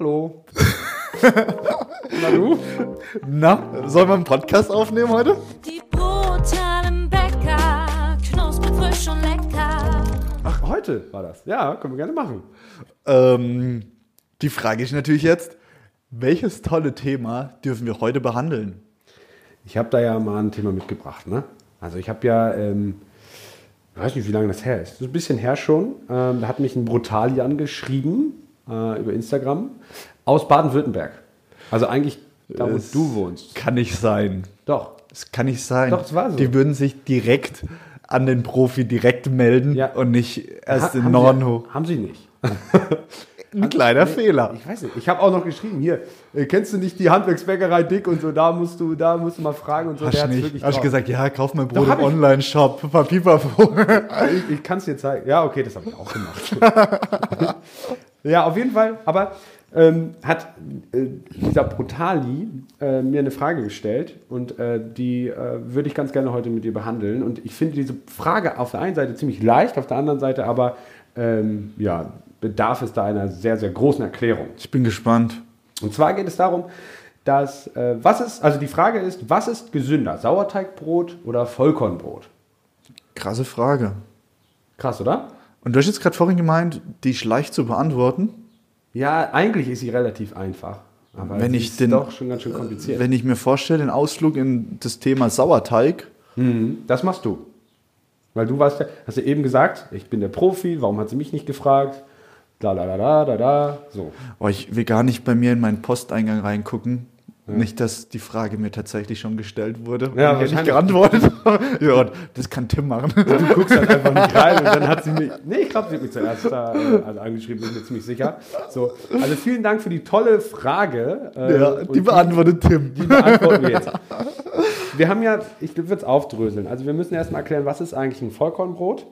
Hallo. Na du? Na, sollen wir einen Podcast aufnehmen heute? Die brutalen Bäcker, knusprig, frisch und lecker. Ach, heute war das. Ja, können wir gerne machen. Ähm, die Frage ist natürlich jetzt, welches tolle Thema dürfen wir heute behandeln? Ich habe da ja mal ein Thema mitgebracht. Ne? Also ich habe ja, ähm, ich weiß nicht, wie lange das her ist. Das ist ein bisschen her schon. Ähm, da hat mich ein Brutali angeschrieben äh, über Instagram aus Baden-Württemberg. Also eigentlich da, wo Es du wohnst. Kann nicht sein. Doch. Es kann nicht sein. Doch, es war so. Die würden sich direkt an den Profi direkt melden Ja. und nicht erst Ha- in Norden hoch. Haben sie nicht. Ein kleiner Fehler. Ich weiß nicht. Ich habe auch noch geschrieben, hier, äh, kennst du nicht die Handwerksbäckerei Dick und so, da musst du, da musst du mal fragen und so. Hast hat's nicht? wirklich Hast drauf. gesagt, ja, kauf mein Brot im. Online-Shop, Papipapo. Ich, ich kann es dir zeigen. Ja, okay, das habe ich auch gemacht. ja, auf jeden Fall. Aber ähm, hat äh, dieser Brutali äh, mir eine Frage gestellt und äh, die äh, würde ich ganz gerne heute mit dir behandeln. Und ich finde diese Frage auf der einen Seite ziemlich leicht, auf der anderen Seite aber ähm, ja, bedarf es da einer sehr, sehr großen Erklärung. Ich bin gespannt. Und zwar geht es darum, dass äh, was ist, also die Frage ist, was ist gesünder, Sauerteigbrot oder Vollkornbrot? Krasse Frage. Krass, oder? Und du hast jetzt gerade vorhin gemeint, die ist leicht zu beantworten. Ja, eigentlich ist sie relativ einfach. Aber Wenn ich ist den- doch schon ganz schön kompliziert. Wenn ich mir vorstelle, den Ausflug in das Thema Sauerteig, Mhm, das machst du. Weil du warst ja, hast ja eben gesagt, ich bin der Profi, warum hat sie mich nicht gefragt? Da, da, da, da, da, da. So. oh, ich will gar nicht bei mir in meinen Posteingang reingucken. Nicht, dass die Frage mir tatsächlich schon gestellt wurde. Ja, und ich nicht geantwortet. ja, das kann Tim machen. Du guckst halt einfach nicht rein und dann hat sie mich. Nee, ich glaube, sie hat mich zuerst da äh, also angeschrieben, bin mir ziemlich sicher. So. Also vielen Dank für die tolle Frage. äh, ja, die beantwortet Tim. Die beantworten wir jetzt. Wir haben ja, ich würde es aufdröseln. Also wir müssen erstmal erklären, was ist eigentlich ein Vollkornbrot?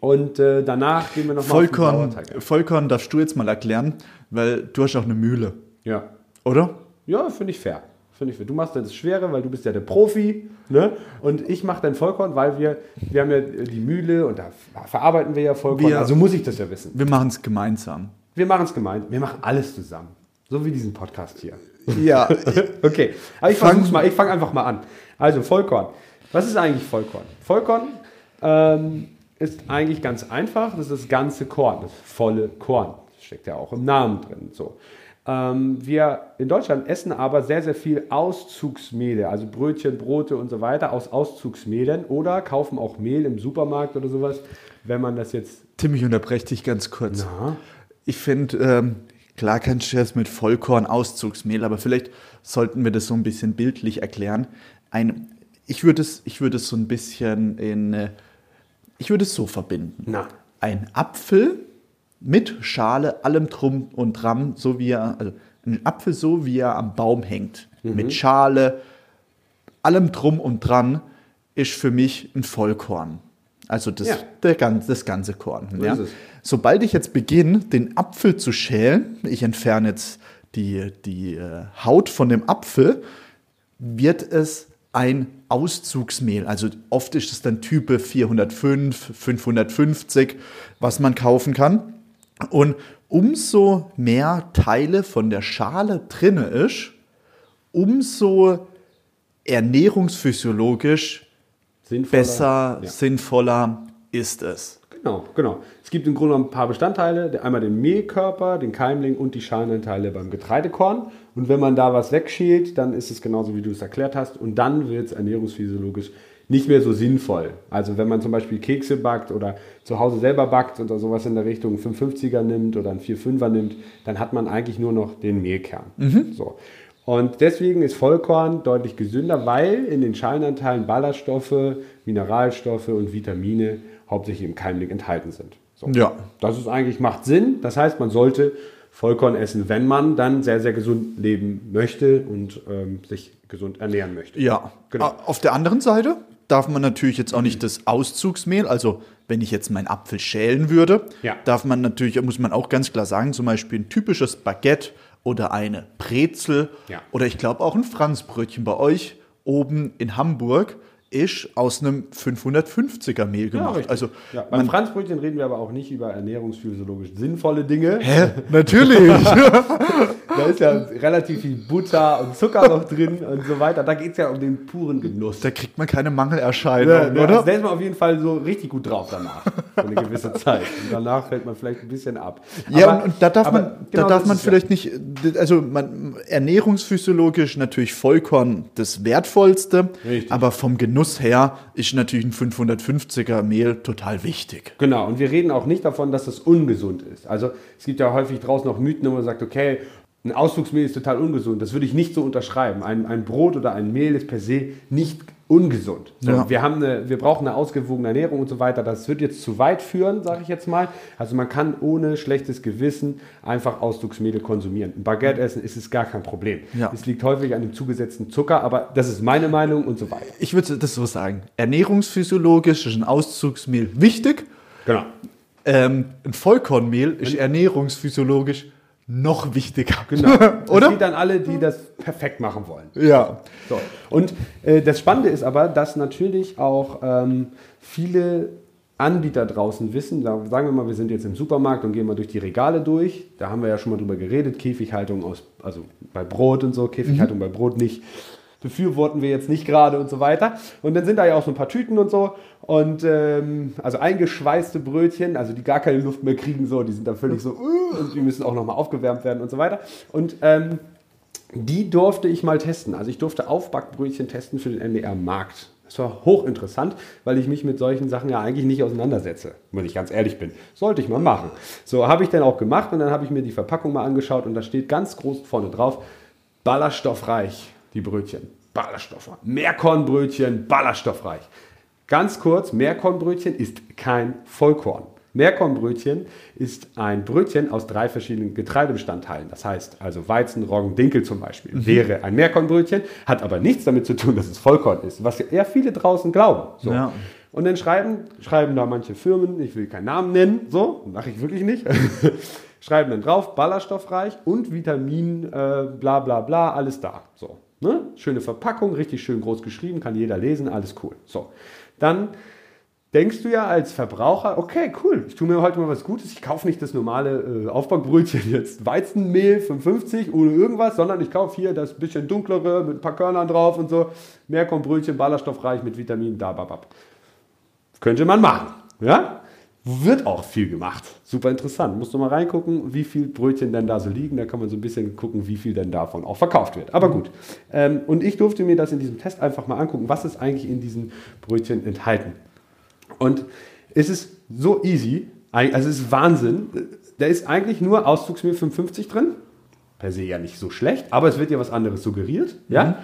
Und äh, danach gehen wir nochmal Vollkorn, Vollkorn darfst du jetzt mal erklären, weil du hast auch eine Mühle, Ja, oder? Ja finde ich fair. Finde ich fair. Du machst das Schwere, weil du bist ja der Profi. Ne? Und ich mache dann Vollkorn, weil wir, wir haben ja die Mühle und da verarbeiten wir ja Vollkorn. Wir- also muss ich das ja wissen. Wir machen es gemeinsam. Wir machen es gemeint. Wir machen alles zusammen. So wie diesen Podcast hier. Ja, Okay, aber ich Fang- versuch's mal, ich fange einfach mal an. Also Vollkorn. Was ist eigentlich Vollkorn? Vollkorn ähm, ist eigentlich ganz einfach. Das ist das ganze Korn, das volle Korn. Das steckt ja auch im Namen drin. So. Ähm, wir in Deutschland essen aber sehr, sehr viel Auszugsmehle, also Brötchen, Brote und so weiter aus Auszugsmehlen oder kaufen auch Mehl im Supermarkt oder sowas, wenn man das jetzt. Tim, ich unterbreche dich ganz kurz. Na? Ich finde, ähm, klar kannst du jetzt mit Vollkorn Auszugsmehl, aber vielleicht sollten wir das so ein bisschen bildlich erklären. Ein, ich würde es, ich würde es so ein bisschen in, äh, ich würde es so verbinden. Na. Ein Apfel mit Schale, allem drum und dran, so wie er, also ein Apfel so wie er am Baum hängt, mit Schale, allem drum und dran, ist für mich ein Vollkorn. Also das, Ja. der, das ganze Korn. So ja. Sobald ich jetzt beginne, den Apfel zu schälen, ich entferne jetzt die, die äh, Haut von dem Apfel, wird es ein Auszugsmehl. Also oft ist es dann Type 405, 550, was man kaufen kann. Und umso mehr Teile von der Schale drinne ist, umso ernährungsphysiologisch Sinnvoller. besser, Ja. sinnvoller ist es. Genau, genau. Es gibt im Grunde ein paar Bestandteile. Einmal den Mehlkörper, den Keimling und die Schalenanteile beim Getreidekorn. Und wenn man da was wegschält, dann ist es genauso, wie du es erklärt hast. Und dann wird es ernährungsphysiologisch nicht mehr so sinnvoll. Also wenn man zum Beispiel Kekse backt oder zu Hause selber backt oder sowas in der Richtung 550er nimmt oder einen 45er nimmt, dann hat man eigentlich nur noch den Mehlkern. So. Und deswegen ist Vollkorn deutlich gesünder, weil in den Schalenanteilen Ballaststoffe, Mineralstoffe und Vitamine hauptsächlich im Keimling enthalten sind. So. Ja. Das ist eigentlich, macht Sinn. Das heißt, man sollte Vollkorn essen, wenn man dann sehr, sehr gesund leben möchte und ähm, sich gesund ernähren möchte. Ja, Genau. A- Auf der anderen Seite darf man natürlich jetzt auch nicht das Auszugsmehl, also wenn ich jetzt meinen Apfel schälen würde, Ja. darf man natürlich, muss man auch ganz klar sagen, zum Beispiel ein typisches Baguette oder eine Brezel Ja. oder ich glaube auch ein Franzbrötchen bei euch oben in Hamburg ist aus einem 550er Mehl gemacht. richtig. also ja, beim Franzbrötchen reden wir aber auch nicht über ernährungsphysiologisch sinnvolle Dinge. Hä? Natürlich. Da ist ja relativ viel Butter und Zucker noch drin und so weiter. Da geht es ja um den puren Genuss. da kriegt man keine Mangelerscheinung, Ja, oder? da ist man auf jeden Fall so richtig gut drauf danach. Für eine gewisse Zeit. Und danach fällt man vielleicht ein bisschen ab. Ja, Aber- und, da darf aber man, genau da darf man ist ja. vielleicht nicht, also man, ernährungsphysiologisch natürlich Vollkorn das Wertvollste, Richtig. aber vom Genuss her ist natürlich ein 550er Mehl total wichtig. Genau, und wir reden auch nicht davon, dass das ungesund ist. Also es gibt ja häufig draußen auch Mythen, wo man sagt, okay, ein Ausflugsmehl ist total ungesund. Das würde ich nicht so unterschreiben. Ein, ein Brot oder ein Mehl ist per se nicht ungesund. So, Ja. wir, haben eine, wir brauchen eine ausgewogene Ernährung und so weiter. Das wird jetzt zu weit führen, sage ich jetzt mal. Also man kann ohne schlechtes Gewissen einfach Ausflugsmehl konsumieren. Ein Baguette essen ist es gar kein Problem. Ja. Es liegt häufig an dem zugesetzten Zucker, aber das ist meine Meinung und so weiter. Ich würde das so sagen, ernährungsphysiologisch ist ein Auszugsmehl wichtig, Genau. ähm, ein Vollkornmehl ist ernährungsphysiologisch noch wichtiger. Genau. Das Oder? geht an alle, die das perfekt machen wollen. Ja. So. Und äh, das Spannende ist aber, dass natürlich auch ähm, viele Anbieter draußen wissen, da, sagen wir mal, wir sind jetzt im Supermarkt und gehen mal durch die Regale durch. Da haben wir ja schon mal drüber geredet, Käfighaltung aus, also bei Brot und so, Käfighaltung bei Brot nicht. Befürworten wir jetzt nicht gerade und so weiter. Und dann sind da ja auch so ein paar Tüten und so. Und ähm, also eingeschweißte Brötchen, also die gar keine Luft mehr kriegen, so, die sind dann völlig so, uh, und die müssen auch nochmal aufgewärmt werden und so weiter. Und ähm, die durfte ich mal testen. Also ich durfte Aufbackbrötchen testen für den NDR-Markt. Das war hochinteressant, weil ich mich mit solchen Sachen ja eigentlich nicht auseinandersetze, wenn ich ganz ehrlich bin. Sollte ich mal machen. So habe ich dann auch gemacht und dann habe ich mir die Verpackung mal angeschaut und da steht ganz groß vorne drauf, ballaststoffreich, die Brötchen. Ballaststoff. Mehrkornbrötchen, ballaststoffreich. Ganz kurz, Mehrkornbrötchen ist kein Vollkorn. Mehrkornbrötchen ist ein Brötchen aus drei verschiedenen Getreidebestandteilen. Das heißt also Weizen, Roggen, Dinkel zum Beispiel. Wäre ein Mehrkornbrötchen, hat aber nichts damit zu tun, dass es Vollkorn ist, was ja eher viele draußen glauben. So. Ja. Und dann schreiben, schreiben da manche Firmen, ich will keinen Namen nennen, so, mache ich wirklich nicht, schreiben dann drauf, ballaststoffreich und Vitamin, äh, bla bla bla, alles da. So, ne? Schöne Verpackung, richtig schön groß geschrieben, kann jeder lesen, alles cool. So, dann denkst du ja als Verbraucher, okay, cool, ich tue mir heute mal was Gutes, ich kaufe nicht das normale äh, Aufbackbrötchen jetzt Weizenmehl 55 ohne irgendwas, sondern ich kaufe hier das bisschen dunklere mit ein paar Körnern drauf und so, Mehrkornbrötchen, ballaststoffreich mit Vitamin, da, babab. Könnte man machen, ja? Wird auch viel gemacht. Super interessant. Musst du mal reingucken, wie viel Brötchen denn da so liegen. Da kann man so ein bisschen gucken, wie viel denn davon auch verkauft wird. Aber gut. Ähm, und ich durfte mir das in diesem Test einfach mal angucken, was ist eigentlich in diesen Brötchen enthalten. Und es ist so easy, also es ist Wahnsinn. Da ist eigentlich nur Auszugsmehl 55 drin. Per se ja nicht so schlecht, aber es wird ja was anderes suggeriert. Ja?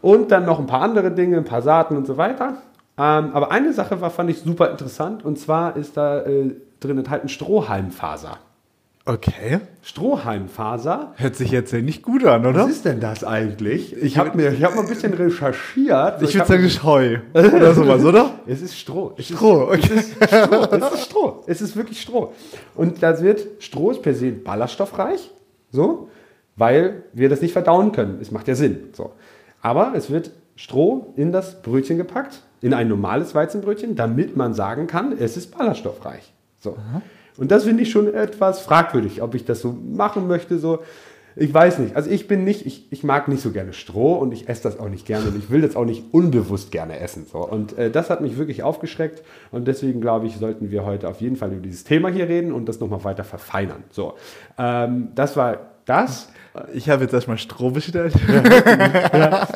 Und dann noch ein paar andere Dinge, ein paar Saaten und so weiter. Ähm, aber eine Sache war, fand ich super interessant und zwar ist da äh, drin enthalten Strohhalmfaser. Okay. Strohhalmfaser Hört sich jetzt ja nicht gut an, oder? was ist denn das eigentlich? Ich habe mir, ich habe mal ein bisschen recherchiert. Ich hab- würde sagen, ist Heu. Oder sowas, oder? es ist Stroh. Es Stroh, okay. Ist, es ist Stroh. Es ist Stroh. Es ist wirklich Stroh. Und das wird Stroh ist per se ballaststoffreich, so, weil wir das nicht verdauen können. Es macht ja Sinn. So. Aber es wird Stroh in das Brötchen gepackt, in ein normales Weizenbrötchen, damit man sagen kann, es ist ballaststoffreich. So. Und das finde ich schon etwas fragwürdig, ob ich das so machen möchte. So. Ich weiß nicht. Also ich bin nicht, ich, ich mag nicht so gerne Stroh und ich esse das auch nicht gerne und ich will das auch nicht unbewusst gerne essen. So. Und äh, das hat mich wirklich aufgeschreckt und deswegen glaube ich, sollten wir heute auf jeden Fall über dieses Thema hier reden und das nochmal weiter verfeinern. So. Ähm, das war das. Ich habe jetzt erstmal Stroh bestellt.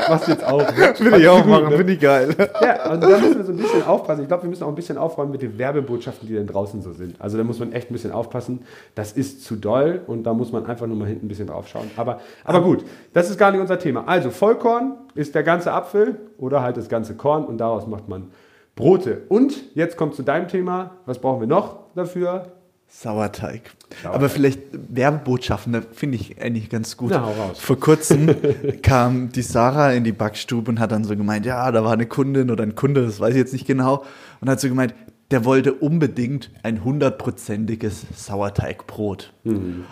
Was jetzt auch. Will ich auch machen, finde ich geil. Ja, und da müssen wir so ein bisschen aufpassen. Ich glaube, wir müssen auch ein bisschen aufräumen mit den Werbebotschaften, die denn draußen so sind. Also da muss man echt ein bisschen aufpassen. Das ist zu doll und da muss man einfach nur mal hinten ein bisschen drauf schauen. Aber, aber gut, das ist gar nicht unser Thema. Also Vollkorn ist der ganze Apfel oder halt das ganze Korn und daraus macht man Brote. Und jetzt kommt zu deinem Thema. Was brauchen wir noch dafür? Sauerteig. Sauerteig. Aber vielleicht Werbebotschaften, da finde ich eigentlich ganz gut. Na. Vor kurzem kam die Sarah in die Backstube und hat dann so gemeint, ja, da war eine Kundin oder ein Kunde, das weiß ich jetzt nicht genau, und hat so gemeint, der wollte unbedingt ein hundertprozentiges Sauerteigbrot. Mhm.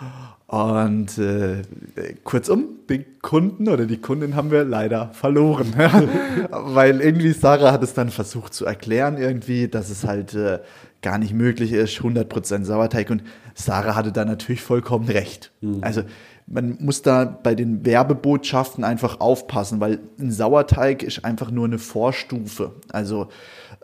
Und äh, kurzum, den Kunden oder die Kundin haben wir leider verloren. Weil irgendwie Sarah hat es dann versucht zu erklären, irgendwie, dass es halt äh, gar nicht möglich ist, 100% Sauerteig. Und Sarah hatte da natürlich vollkommen recht. Also man muss da bei den Werbebotschaften einfach aufpassen, weil ein Sauerteig ist einfach nur eine Vorstufe. Also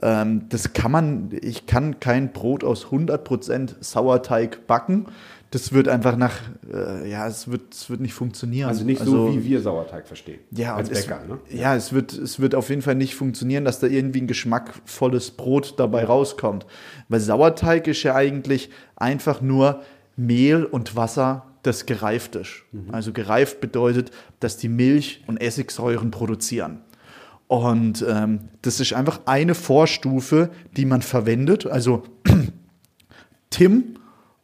ähm, das kann man, ich kann kein Brot aus 100% Sauerteig backen. Das wird einfach nach, äh, ja, es wird, es wird nicht funktionieren. Also nicht so, wie wir Sauerteig verstehen. ja, als und es, Bäcker. Ne? Ja, es wird, es wird auf jeden Fall nicht funktionieren, dass da irgendwie ein geschmackvolles Brot dabei rauskommt. Weil Sauerteig ist ja eigentlich einfach nur Mehl und Wasser, das gereift ist. Also gereift bedeutet, dass die Milch und Essigsäuren produzieren. Und ähm, das ist einfach eine Vorstufe, die man verwendet. Also Tim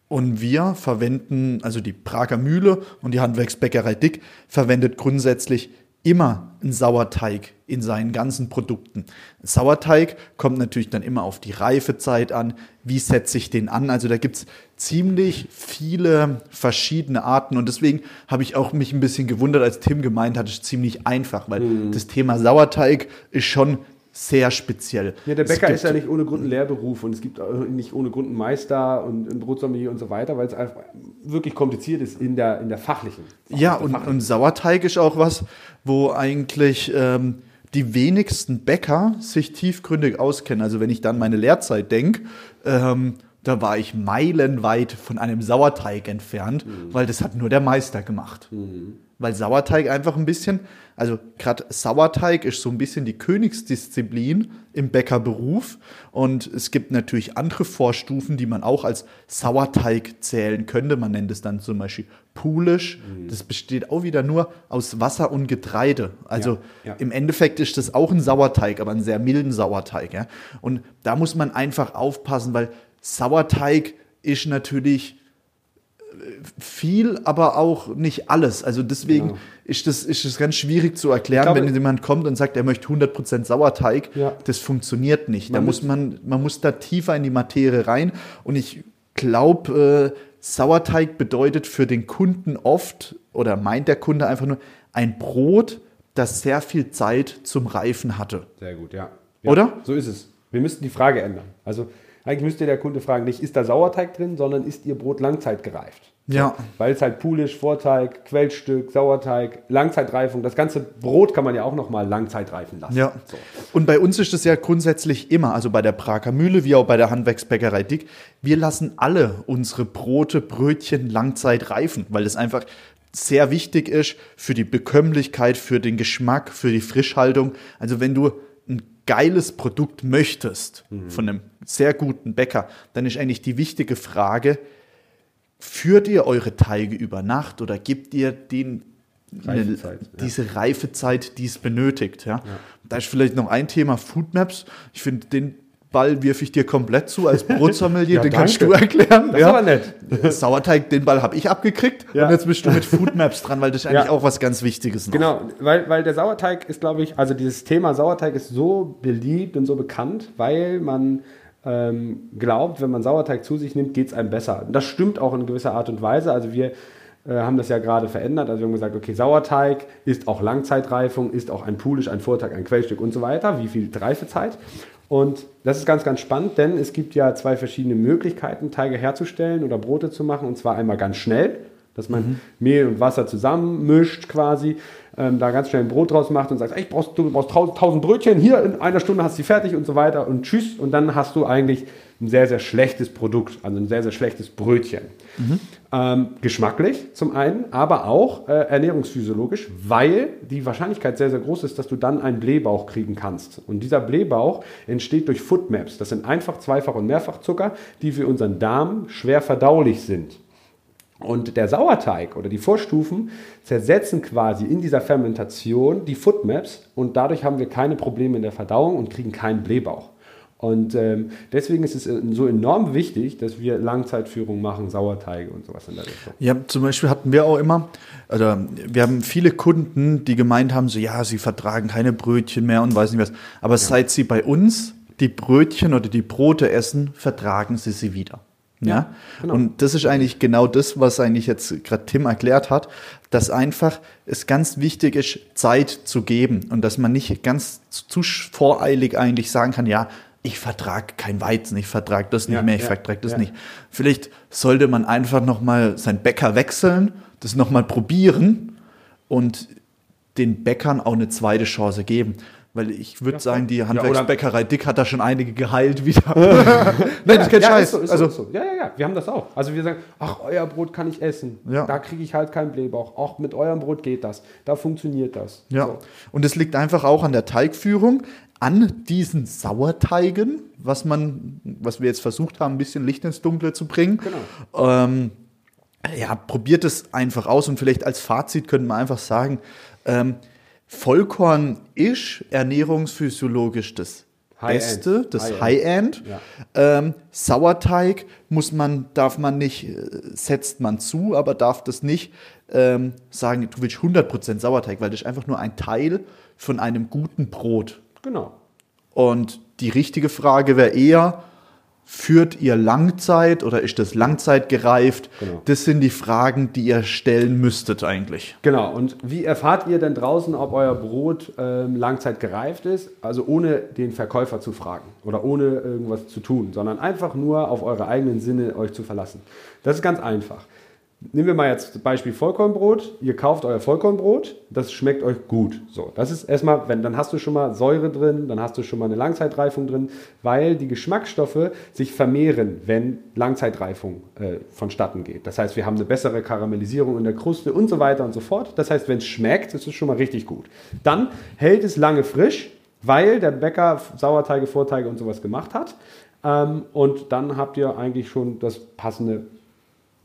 und wir verwenden, also die Prager Mühle und die Handwerksbäckerei Dick verwendet grundsätzlich immer einen Sauerteig in seinen ganzen Produkten. Sauerteig kommt natürlich dann immer auf die Reifezeit an. Wie setze ich den an? Also da gibt's ziemlich viele verschiedene Arten und deswegen habe ich auch mich ein bisschen gewundert, als Tim gemeint hat, es ist ziemlich einfach, weil das Thema Sauerteig ist schon sehr speziell. Ja, der Bäcker ist ja nicht ohne Grund ein Lehrberuf und es gibt auch nicht ohne Grund einen Meister und ein Brotsommelier und so weiter, weil es einfach wirklich kompliziert ist in der, in der fachlichen. Ja, der und, fachlichen. und Sauerteig ist auch was, wo eigentlich ähm, die wenigsten Bäcker sich tiefgründig auskennen. Also wenn ich dann meine Lehrzeit denke, ähm, da war ich meilenweit von einem Sauerteig entfernt, weil das hat nur der Meister gemacht. Weil Sauerteig einfach ein bisschen, also gerade Sauerteig ist so ein bisschen die Königsdisziplin im Bäckerberuf. Und es gibt natürlich andere Vorstufen, die man auch als Sauerteig zählen könnte. Man nennt es dann zum Beispiel Pulisch. Das besteht auch wieder nur aus Wasser und Getreide. Also Ja, ja. im Endeffekt ist das auch ein Sauerteig, aber einen sehr milden Sauerteig. Ja? Und da muss man einfach aufpassen, weil Sauerteig ist natürlich viel, aber auch nicht alles. Also deswegen Genau. ist, das, ist das ganz schwierig zu erklären, glaube- wenn jemand kommt und sagt, er möchte 100% Sauerteig. Ja. Das funktioniert nicht. da Man muss man, man muss da tiefer in die Materie rein. Und ich glaube, äh, Sauerteig bedeutet für den Kunden oft, oder meint der Kunde einfach nur, ein Brot, das sehr viel Zeit zum Reifen hatte. Sehr gut, ja. ja. Oder? So ist es. Wir müssten die Frage ändern. Also eigentlich müsste der Kunde fragen, nicht ist da Sauerteig drin, sondern ist Ihr Brot langzeitgereift? Ja. Weil es halt Pulisch, Vorteig, Quellstück, Sauerteig, Langzeitreifung, das ganze Brot kann man ja auch nochmal langzeitreifen lassen. Ja. So. Und bei uns ist es ja grundsätzlich immer, also bei der Prager Mühle wie auch bei der Handwerksbäckerei Dick, wir lassen alle unsere Brote, Brötchen Langzeit reifen, weil das einfach sehr wichtig ist für die Bekömmlichkeit, für den Geschmack, für die Frischhaltung. Also wenn du ein geiles Produkt möchtest von einem sehr guten Bäcker, dann ist eigentlich die wichtige Frage, führt ihr eure Teige über Nacht oder gebt ihr den eine, Reifezeit, ja. diese Reifezeit, die es benötigt. Ja? Da ist vielleicht noch ein Thema Foodmaps. Ich finde, den Ball wirf ich dir komplett zu als Brotsommelier, Ja, den kannst danke. du erklären. Das ist aber nett. Sauerteig, den Ball habe ich abgekriegt Ja. und jetzt bist du mit Foodmaps dran, weil das ist eigentlich Ja. auch was ganz Wichtiges. Noch. Genau, weil, weil der Sauerteig ist, glaube ich, also dieses Thema Sauerteig ist so beliebt und so bekannt, weil man ähm, glaubt, wenn man Sauerteig zu sich nimmt, geht es einem besser. Und das stimmt auch in gewisser Art und Weise. Also wir äh, haben das ja gerade verändert. Also wir haben gesagt, okay, Sauerteig ist auch Langzeitreifung, ist auch ein Pulisch, ein Vortag, ein Quellstück und so weiter. Wie viel Reifezeit? Und das ist ganz, ganz spannend, denn es gibt ja zwei verschiedene Möglichkeiten, Teige herzustellen oder Brote zu machen. Und zwar einmal ganz schnell, dass man Mehl und Wasser zusammenmischt quasi, ähm, da ganz schnell ein Brot draus macht und sagt, ey, ich brauchst, du brauchst 1000 1000 Brötchen, hier in einer Stunde hast du sie fertig und so weiter und tschüss. Und dann hast du eigentlich ein sehr, sehr schlechtes Produkt, also ein sehr, sehr schlechtes Brötchen. Ähm, geschmacklich zum einen, aber auch äh, ernährungsphysiologisch, weil die Wahrscheinlichkeit sehr, sehr groß ist, dass du dann einen Blähbauch kriegen kannst. Und dieser Blähbauch entsteht durch Foodmaps. Das sind einfach, zweifach und mehrfachzucker, die für unseren Darm schwer verdaulich sind. Und der Sauerteig oder die Vorstufen zersetzen quasi in dieser Fermentation die Foodmaps und dadurch haben wir keine Probleme in der Verdauung und kriegen keinen Blähbauch. Und ähm, deswegen ist es äh, so enorm wichtig, dass wir Langzeitführung machen, Sauerteige und sowas in der Richtung. Ja, zum Beispiel hatten wir auch immer, oder wir haben viele Kunden, die gemeint haben, so ja, sie vertragen keine Brötchen mehr und weiß nicht was. Aber seit sie bei uns die Brötchen oder die Brote essen, vertragen sie sie wieder. Ja, genau. und das ist eigentlich genau das, was eigentlich jetzt gerade Tim erklärt hat, dass einfach es ganz wichtig ist, Zeit zu geben und dass man nicht ganz zu voreilig eigentlich sagen kann, ja, ich vertrage kein Weizen, ich vertrage das nicht Ja, mehr, ich ja, vertrage das ja. nicht. Vielleicht sollte man einfach noch mal seinen Bäcker wechseln, das noch mal probieren und den Bäckern auch eine zweite Chance geben. Weil ich würde sagen, die Handwerksbäckerei Dick hat da schon einige geheilt wieder. Nein, das ist kein ja, Scheiß. Ist so, ist also, so. Ja, ja, ja, wir haben das auch. Also wir sagen, ach, euer Brot kann ich essen. Ja. Da kriege ich halt keinen Blähbauch. Auch mit eurem Brot geht das. Da funktioniert das. Ja, So. und es liegt einfach auch an der Teigführung, an diesen Sauerteigen, was man, was wir jetzt versucht haben, ein bisschen Licht ins Dunkle zu bringen. Genau. Ähm, ja, probiert es einfach aus und vielleicht als Fazit könnte man einfach sagen, ähm, Vollkorn ist ernährungsphysiologisch das High-End. Beste, das High-End. High-End. Ja. Ähm, Sauerteig muss man, darf man nicht, äh, setzt man zu, aber darf das nicht ähm, sagen, du willst 100% Sauerteig, weil das ist einfach nur ein Teil von einem guten Brot. Genau. Und die richtige Frage wäre eher, führt ihr Langzeit oder ist das langzeitgereift? Genau. Das sind die Fragen, die ihr stellen müsstet eigentlich. Genau. Und wie erfahrt ihr denn draußen, ob euer Brot ähm, Langzeit gereift ist? Also ohne den Verkäufer zu fragen oder ohne irgendwas zu tun, sondern einfach nur auf eure eigenen Sinne euch zu verlassen. Das ist ganz einfach. Nehmen wir mal jetzt Beispiel Vollkornbrot. Ihr kauft euer Vollkornbrot, das schmeckt euch gut. So, das ist erstmal, wenn dann hast du schon mal Säure drin, dann hast du schon mal eine Langzeitreifung drin, weil die Geschmacksstoffe sich vermehren, wenn Langzeitreifung äh, vonstatten geht. Das heißt, wir haben eine bessere Karamellisierung in der Kruste und so weiter und so fort. Das heißt, wenn es schmeckt, ist es schon mal richtig gut. Dann hält es lange frisch, weil der Bäcker Sauerteige, Vorteige und sowas gemacht hat. Ähm, und dann habt ihr eigentlich schon das passende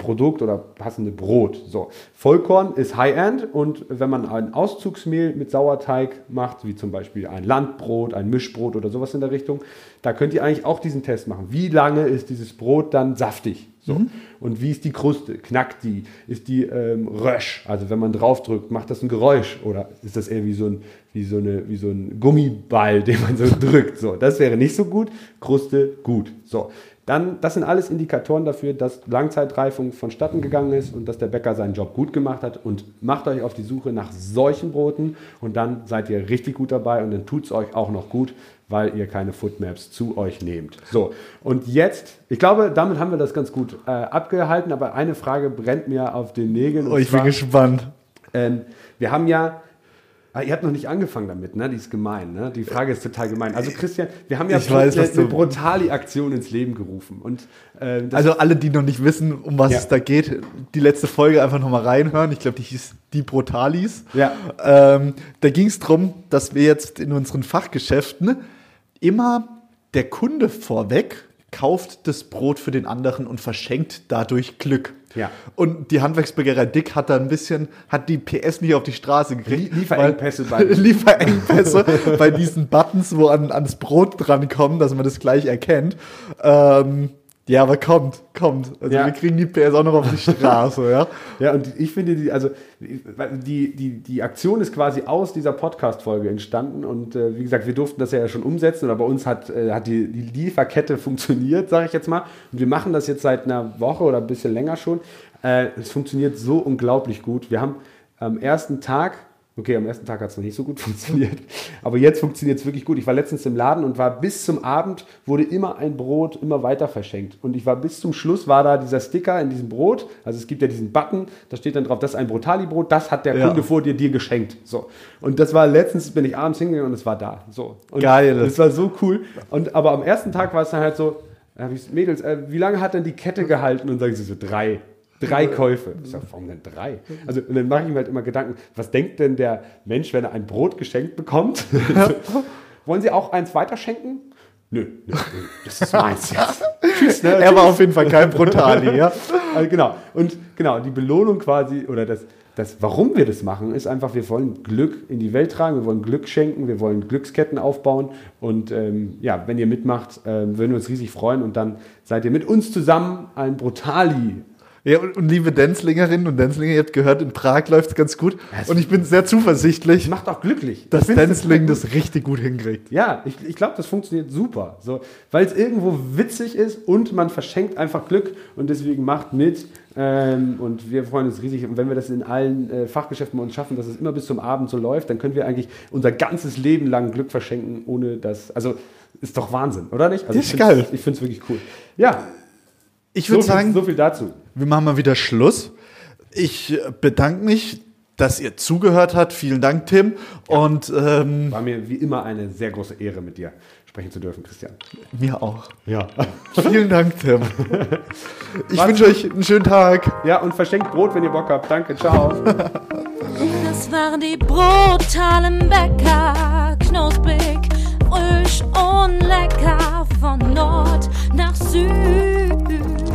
Produkt oder passende Brot. So. Vollkorn ist High-End und wenn man ein Auszugsmehl mit Sauerteig macht, wie zum Beispiel ein Landbrot, ein Mischbrot oder sowas in der Richtung, da könnt ihr eigentlich auch diesen Test machen. Wie lange ist dieses Brot dann saftig? So. Und wie ist die Kruste? Knackt die? Ist die ähm, rösch? Also wenn man draufdrückt, macht das ein Geräusch? Oder ist das eher wie so ein, wie so eine, wie so ein Gummiball, den man so drückt? So, das wäre nicht so gut. Kruste gut. So. Dann, das sind alles Indikatoren dafür, dass Langzeitreifung vonstatten gegangen ist und dass der Bäcker seinen Job gut gemacht hat. Und macht euch auf die Suche nach solchen Broten und dann seid ihr richtig gut dabei und dann tut es euch auch noch gut, weil ihr keine Foodmaps zu euch nehmt. So, und jetzt, ich glaube, damit haben wir das ganz gut äh, abgehalten, aber eine Frage brennt mir auf den Nägeln. Oh, ich bin gespannt. ähm, wir haben ja, ah, ihr habt noch nicht angefangen damit, ne? Die ist gemein, ne? Die Frage ist total gemein. Also Christian, wir haben ja Ich weiß, eine, eine Brutali-Aktion ins Leben gerufen. Und äh, Also alle, die noch nicht wissen, um was Ja. es da geht, die letzte Folge einfach nochmal reinhören. Ich glaube, die hieß Die Brutalis. Ja. Ähm, da ging es darum, dass wir jetzt in unseren Fachgeschäften immer der Kunde vorweg kauft das Brot für den anderen und verschenkt dadurch Glück. Ja. Und die Handwerksbäckerei Dick hat da ein bisschen, hat die PS nicht auf die Straße gekriegt. Lie- Lieferengpässe bei- Lieferengpässe bei diesen Buttons, wo an, ans Brot drankommen, dass man das gleich erkennt. Ähm, ja, aber kommt, kommt. Also Ja. wir kriegen die PS auch noch auf die Straße, ja. Ja, und ich finde, die, also die, die, die Aktion ist quasi aus dieser Podcast-Folge entstanden. Und äh, wie gesagt, wir durften das ja schon umsetzen. Oder bei uns hat, äh, hat die, die Lieferkette funktioniert, sage ich jetzt mal. Und wir machen das jetzt seit einer Woche oder ein bisschen länger schon. Äh, es funktioniert so unglaublich gut. Wir haben am ersten Tag Okay, am ersten Tag hat es noch nicht so gut funktioniert. Aber jetzt funktioniert es wirklich gut. Ich war letztens im Laden und war bis zum Abend, wurde immer ein Brot immer weiter verschenkt. Und ich war bis zum Schluss, war da dieser Sticker in diesem Brot. Also es gibt ja diesen Button, da steht dann drauf, das ist ein Brotali-Brot, das hat der Ja. Kunde vor dir dir geschenkt. So. Und das war letztens, bin ich abends hingegangen und es war da. So. Und Geil. Das war so cool. Und, aber am ersten Tag war es dann halt so, ich, Mädels, äh, wie lange hat denn die Kette gehalten? Und sagen sie so, drei. Drei Käufe. Ich sag, warum denn drei? Also, und dann mache ich mir halt immer Gedanken, was denkt denn der Mensch, wenn er ein Brot geschenkt bekommt? Wollen Sie auch eins weiterschenken? Nö, nö, nö, das ist meins jetzt. Tschüss, ne? Er war auf jeden Fall kein Brutali, ja. Also genau. Und genau, die Belohnung quasi oder das, das, warum wir das machen, ist einfach, wir wollen Glück in die Welt tragen, wir wollen Glück schenken, wir wollen Glücksketten aufbauen. Und ähm, ja, wenn ihr mitmacht, ähm, würden wir uns riesig freuen. Und dann seid ihr mit uns zusammen ein Brutali Ja, und, und liebe Denzlingerinnen und Denzlinger, ihr habt gehört, in Prag läuft es ganz gut. es- Und ich bin sehr zuversichtlich, Macht auch glücklich. dass Denzling das richtig gut hinkriegt. Ja, ich, ich glaube, das funktioniert super. So, Weil es irgendwo witzig ist und man verschenkt einfach Glück und deswegen macht mit. Ähm, und wir freuen uns riesig. Und wenn wir das in allen äh, Fachgeschäften bei uns schaffen, dass es immer bis zum Abend so läuft, dann können wir eigentlich unser ganzes Leben lang Glück verschenken, ohne das. Also ist doch Wahnsinn, oder nicht? Also Ist ich find's- geil. Ich finde es wirklich cool. Ja, Ich so würde viel, sagen, so viel dazu wir machen mal wieder Schluss. Ich bedanke mich, dass ihr zugehört habt. Vielen Dank, Tim. Ja. Und ähm, war mir wie immer eine sehr große Ehre, mit dir sprechen zu dürfen, Christian. Mir auch. Ja. Vielen Dank, Tim. Ich wünsche euch einen schönen Tag. Ja, und verschenkt Brot, wenn ihr Bock habt. Danke, ciao. Das waren die brutalen Bäcker, knusprig, frisch und lecker von Nord nach Süd.